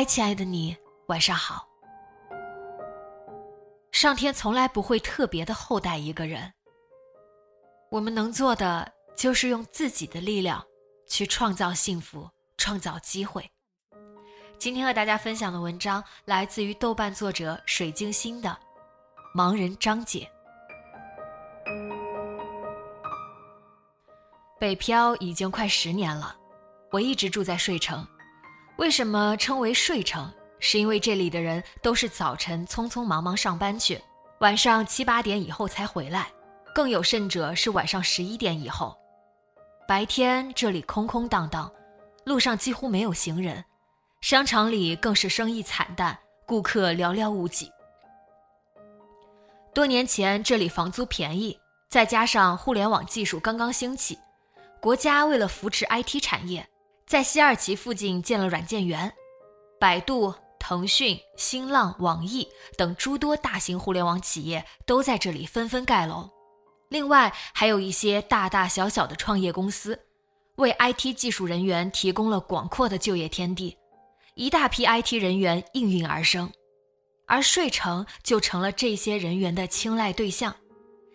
嗨，亲爱的你，晚上好。上天从来不会特别的厚待一个人，我们能做的就是用自己的力量去创造幸福，创造机会。今天和大家分享的文章来自于豆瓣作者水晶心的《盲人张姐》。北漂已经快十年了，我一直住在睡城。为什么称为睡城？是因为这里的人都是早晨匆匆忙忙上班去，晚上七八点以后才回来，更有甚者是晚上十一点以后。白天这里空空荡荡，路上几乎没有行人，商场里更是生意惨淡，顾客寥寥无几。多年前这里房租便宜，再加上互联网技术刚刚兴起，国家为了扶持 IT 产业。在西二旗附近建了软件园，百度、腾讯、新浪、网易等诸多大型互联网企业都在这里纷纷盖楼。另外，还有一些大大小小的创业公司，为 IT 技术人员提供了广阔的就业天地，一大批 IT 人员应运而生，而睡城就成了这些人员的青睐对象，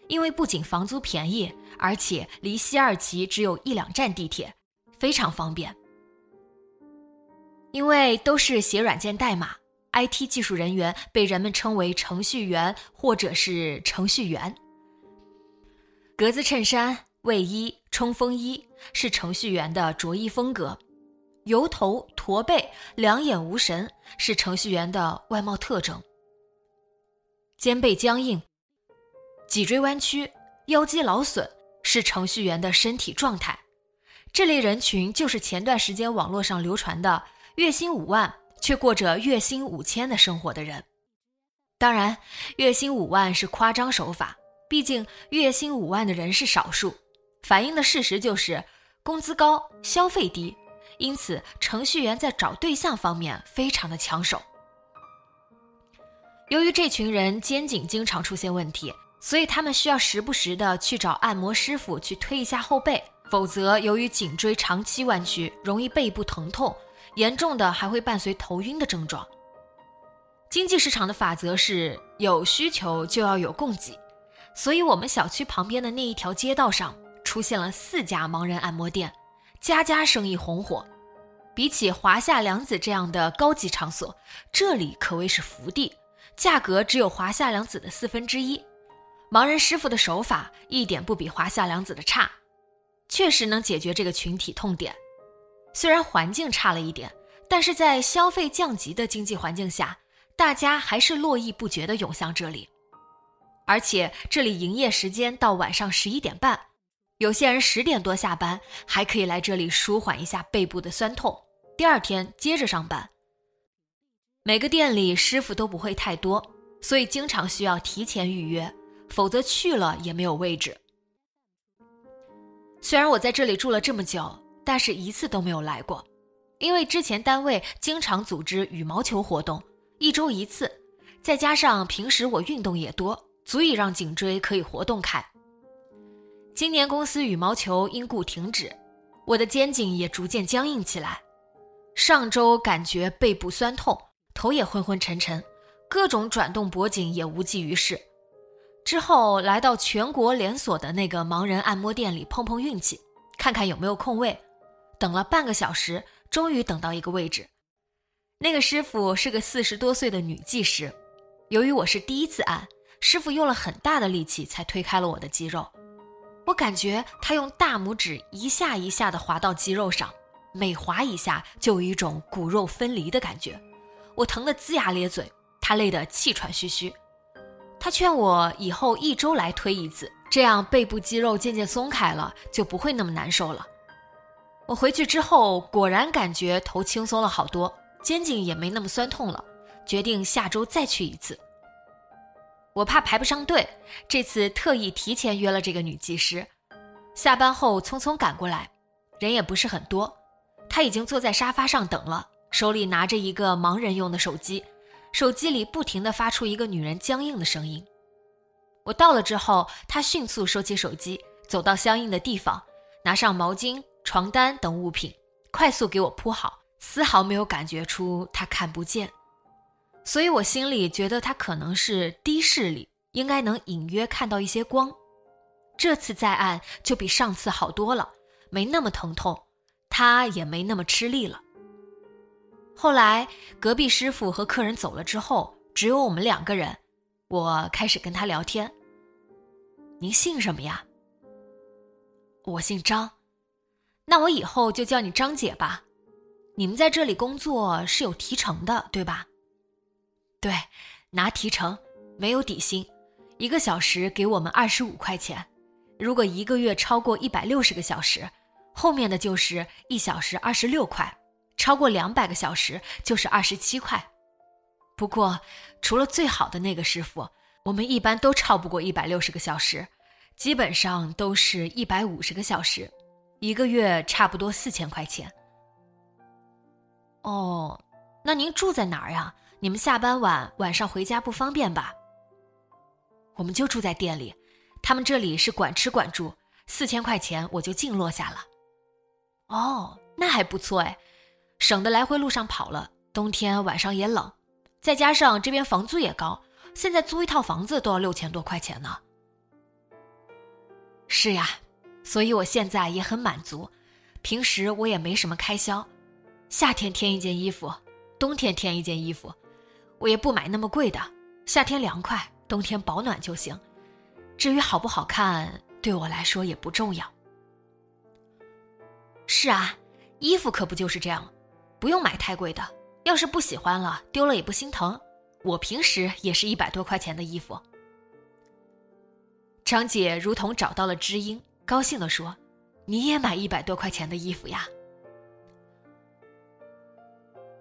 因为不仅房租便宜，而且离西二旗只有一两站地铁，非常方便。因为都是写软件代码，IT 技术人员被人们称为程序员或者是程序员。格子衬衫、卫衣、冲锋衣是程序员的着衣风格，油头、驼背、两眼无神是程序员的外貌特征。肩背僵硬、脊椎弯曲、腰肌劳损是程序员的身体状态。这类人群就是前段时间网络上流传的。月薪五万却过着月薪五千的生活的人，当然，月薪五万是夸张手法，毕竟月薪五万的人是少数，反映的事实就是工资高、消费低，因此程序员在找对象方面非常的抢手。由于这群人肩颈经常出现问题，所以他们需要时不时的去找按摩师傅去推一下后背，否则由于颈椎长期弯曲，容易背部疼痛。严重的还会伴随头晕的症状。经济市场的法则是有需求就要有供给，所以我们小区旁边的那一条街道上出现了四家盲人按摩店，家家生意红火。比起华夏良子这样的高级场所，这里可谓是福地，价格只有华夏良子的四分之一。盲人师傅的手法一点不比华夏良子的差，确实能解决这个群体痛点。虽然环境差了一点，但是在消费降级的经济环境下，大家还是络绎不绝地涌向这里。而且这里营业时间到晚上十一点半，有些人十点多下班还可以来这里舒缓一下背部的酸痛，第二天接着上班。每个店里师傅都不会太多，所以经常需要提前预约，否则去了也没有位置。虽然我在这里住了这么久。但是一次都没有来过，因为之前单位经常组织羽毛球活动，一周一次，再加上平时我运动也多，足以让颈椎可以活动开。今年公司羽毛球因故停止，我的肩颈也逐渐僵硬起来。上周感觉背部酸痛，头也昏昏沉沉，各种转动脖颈也无济于事。之后来到全国连锁的那个盲人按摩店里碰碰运气，看看有没有空位。等了半个小时，终于等到一个位置。那个师傅是个四十多岁的女技师。由于我是第一次按，师傅用了很大的力气才推开了我的肌肉，我感觉他用大拇指一下一下的划到肌肉上，每划一下就有一种骨肉分离的感觉，我疼得龇牙咧嘴，他累得气喘吁吁。他劝我以后一周来推一次，这样背部肌肉渐渐松开了，就不会那么难受了。我回去之后果然感觉头轻松了好多，肩颈也没那么酸痛了，决定下周再去一次。我怕排不上队，这次特意提前约了这个女技师。下班后匆匆赶过来，人也不是很多。她已经坐在沙发上等了，手里拿着一个盲人用的手机，手机里不停地发出一个女人僵硬的声音。我到了之后，她迅速收起手机，走到相应的地方，拿上毛巾、床单等物品，快速给我铺好，丝毫没有感觉出他看不见。所以我心里觉得他可能是低视力，应该能隐约看到一些光。这次再按就比上次好多了，没那么疼痛，他也没那么吃力了。后来隔壁师傅和客人走了之后，只有我们两个人，我开始跟他聊天。您姓什么呀？我姓张，那我以后就叫你张姐吧。你们在这里工作是有提成的，对吧？对，拿提成，没有底薪，一个小时给我们二十五块钱。如果一个月超过一百六十个小时，后面的就是一小时二十六块；超过两百个小时就是二十七块。不过，除了最好的那个师傅，我们一般都超不过一百六十个小时，基本上都是一百五十个小时，一个月差不多四千块钱。哦，那您住在哪儿呀？你们下班晚，晚上回家不方便吧？我们就住在店里，他们这里是管吃管住，四千块钱我就净落下了。哦，那还不错哎，省得来回路上跑了，冬天晚上也冷，再加上这边房租也高，现在租一套房子都要六千多块钱呢。是呀，所以我现在也很满足，平时我也没什么开销，夏天添一件衣服，冬天添一件衣服。我也不买那么贵的，夏天凉快，冬天保暖就行。至于好不好看，对我来说也不重要。是啊，衣服可不就是这样，不用买太贵的。要是不喜欢了，丢了也不心疼。我平时也是一百多块钱的衣服。张姐如同找到了知音，高兴地说：“你也买一百多块钱的衣服呀？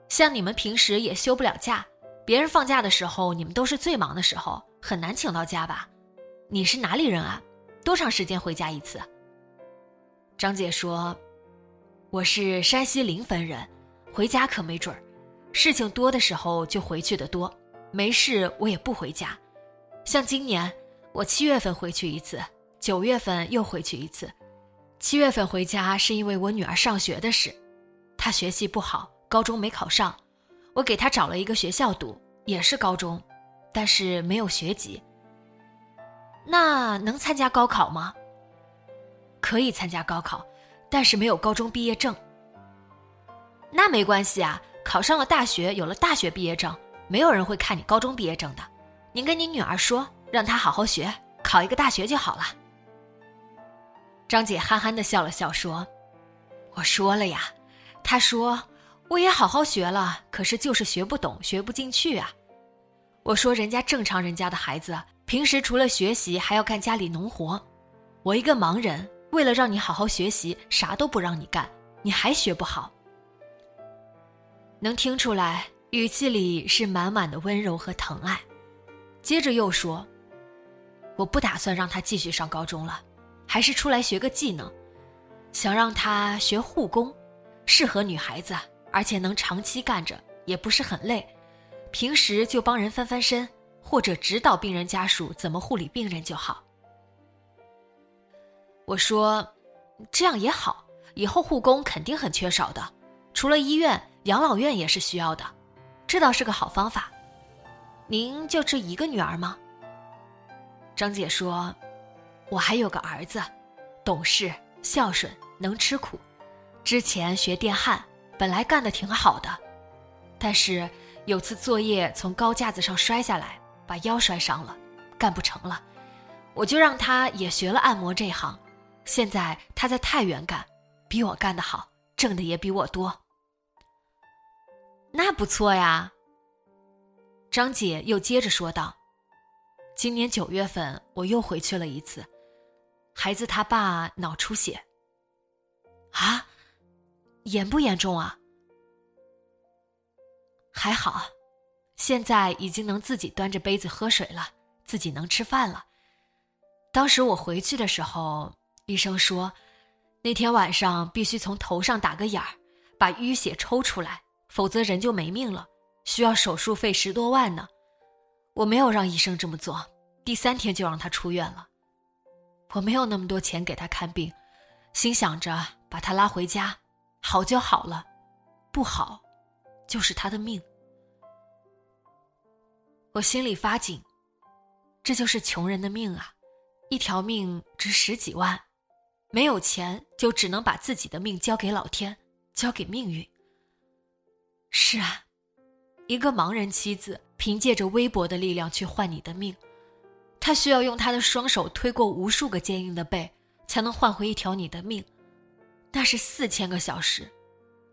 像你们平时也休不了假。”别人放假的时候，你们都是最忙的时候，很难请到假吧？你是哪里人啊？多长时间回家一次？张姐说：“我是山西临汾人，回家可没准儿。事情多的时候就回去的多，没事我也不回家。像今年，我七月份回去一次，九月份又回去一次。七月份回家是因为我女儿上学的事，她学习不好，高中没考上。”我给她找了一个学校读，也是高中，但是没有学籍。那能参加高考吗？可以参加高考，但是没有高中毕业证。那没关系啊，考上了大学，有了大学毕业证，没有人会看你高中毕业证的。您跟您女儿说，让她好好学，考一个大学就好了。张姐憨憨的笑了笑说：“我说了呀。”她说。我也好好学了，可是就是学不懂，学不进去啊！我说人家正常人家的孩子，平时除了学习还要干家里农活，我一个盲人，为了让你好好学习，啥都不让你干，你还学不好？能听出来，语气里是满满的温柔和疼爱。接着又说：“我不打算让他继续上高中了，还是出来学个技能，想让他学护工，适合女孩子。”而且能长期干着，也不是很累。平时就帮人翻翻身，或者指导病人家属怎么护理病人就好。我说，这样也好，以后护工肯定很缺少的，除了医院，养老院也是需要的，这倒是个好方法。您就这一个女儿吗？张姐说，我还有个儿子，懂事、孝顺、能吃苦，之前学电焊。本来干得挺好的，但是有次作业从高架子上摔下来，把腰摔伤了，干不成了。我就让他也学了按摩这行，现在他在太原干，比我干得好，挣的也比我多。那不错呀。张姐又接着说道：“今年九月份我又回去了一次，孩子他爸脑出血。啊，严不严重啊？还好，现在已经能自己端着杯子喝水了，自己能吃饭了。当时我回去的时候，医生说，那天晚上必须从头上打个眼儿，把淤血抽出来。”否则人就没命了，需要手术费十多万呢。我没有让医生这么做，第三天就让他出院了。我没有那么多钱给他看病，心想着把他拉回家，好就好了，不好，就是他的命。我心里发紧，这就是穷人的命啊，一条命值十几万，没有钱就只能把自己的命交给老天，交给命运。是啊，一个盲人妻子凭借着微薄的力量去换你的命，他需要用他的双手推过无数个坚硬的背，才能换回一条你的命。那是四千个小时，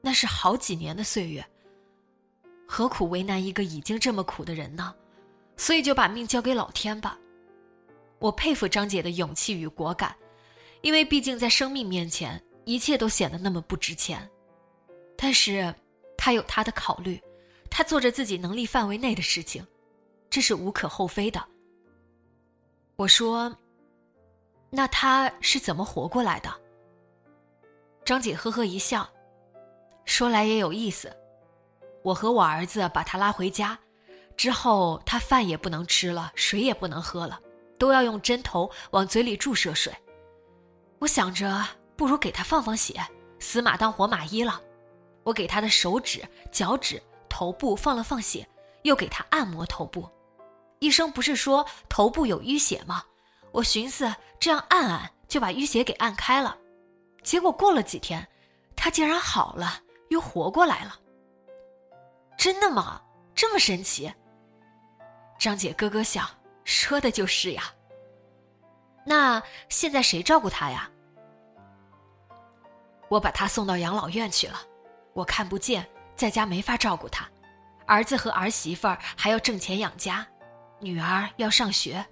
那是好几年的岁月。何苦为难一个已经这么苦的人呢？所以就把命交给老天吧。我佩服张姐的勇气与果敢，因为毕竟在生命面前，一切都显得那么不值钱。但是。他有他的考虑，他做着自己能力范围内的事情，这是无可厚非的。我说：“那他是怎么活过来的？”张姐呵呵一笑，说来也有意思。我和我儿子把他拉回家，之后他饭也不能吃了，水也不能喝了，都要用针头往嘴里注射水。我想着，不如给他放放血，死马当活马医了。我给他的手指、脚趾、头部放了放血，又给他按摩头部。医生不是说头部有淤血吗？我寻思这样按按就把淤血给按开了。结果过了几天，他竟然好了，又活过来了。真的吗？这么神奇？张姐咯咯笑，说的就是呀。那现在谁照顾他呀？我把他送到养老院去了。我看不见，在家没法照顾他，儿子和儿媳妇儿还要挣钱养家，女儿要上学，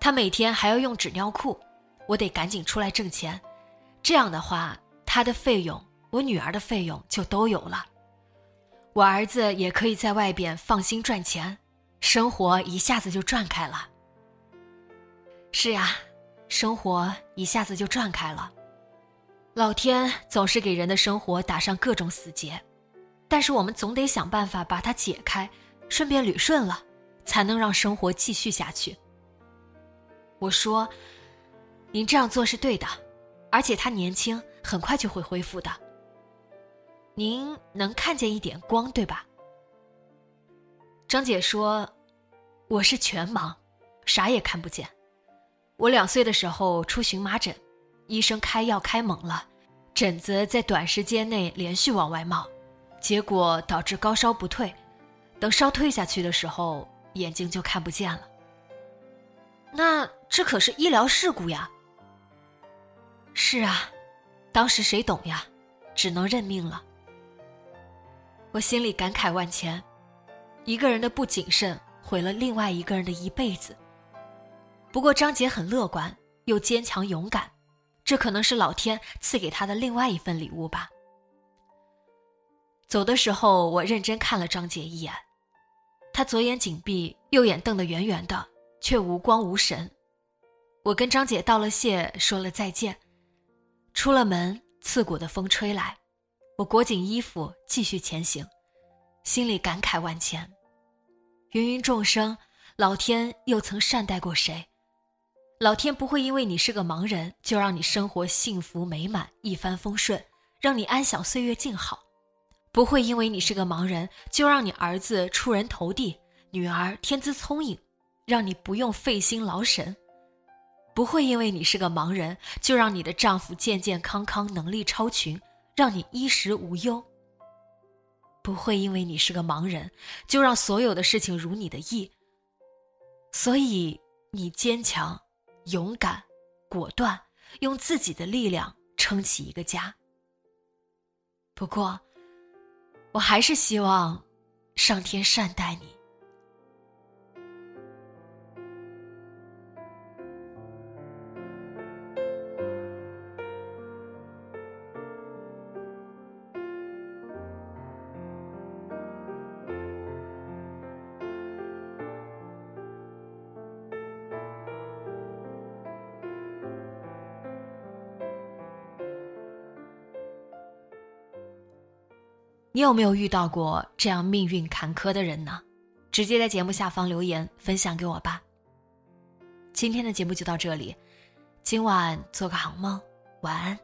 她每天还要用纸尿裤，我得赶紧出来挣钱，这样的话，她的费用，我女儿的费用就都有了，我儿子也可以在外边放心赚钱，生活一下子就转开了。是呀，生活一下子就转开了。老天总是给人的生活打上各种死结，但是我们总得想办法把它解开，顺便捋顺了，才能让生活继续下去。我说：“您这样做是对的，而且他年轻，很快就会恢复的。您能看见一点光，对吧？”张姐说：“我是全盲，啥也看不见。我两岁的时候出荨麻疹。”医生开药开猛了，疹子在短时间内连续往外冒，结果导致高烧不退。等烧退下去的时候，眼睛就看不见了。那这可是医疗事故呀！是啊，当时谁懂呀？只能认命了。我心里感慨万千，一个人的不谨慎毁了另外一个人的一辈子。不过张杰很乐观，又坚强勇敢。这可能是老天赐给他的另外一份礼物吧。走的时候，我认真看了张杰一眼，他左眼紧闭，右眼瞪得圆圆的，却无光无神。我跟张姐道了谢，说了再见，出了门，刺骨的风吹来，我裹紧衣服继续前行，心里感慨万千。芸芸众生，老天又曾善待过谁？老天不会因为你是个盲人，就让你生活幸福美满、一帆风顺，让你安享岁月静好；不会因为你是个盲人，就让你儿子出人头地，女儿天资聪颖，让你不用费心劳神；不会因为你是个盲人，就让你的丈夫健健康康、能力超群，让你衣食无忧；不会因为你是个盲人，就让所有的事情如你的意。所以，你坚强。勇敢、果断，用自己的力量撑起一个家。不过，我还是希望上天善待你。你有没有遇到过这样命运坎坷的人呢？直接在节目下方留言分享给我吧。今天的节目就到这里，今晚做个好梦，晚安。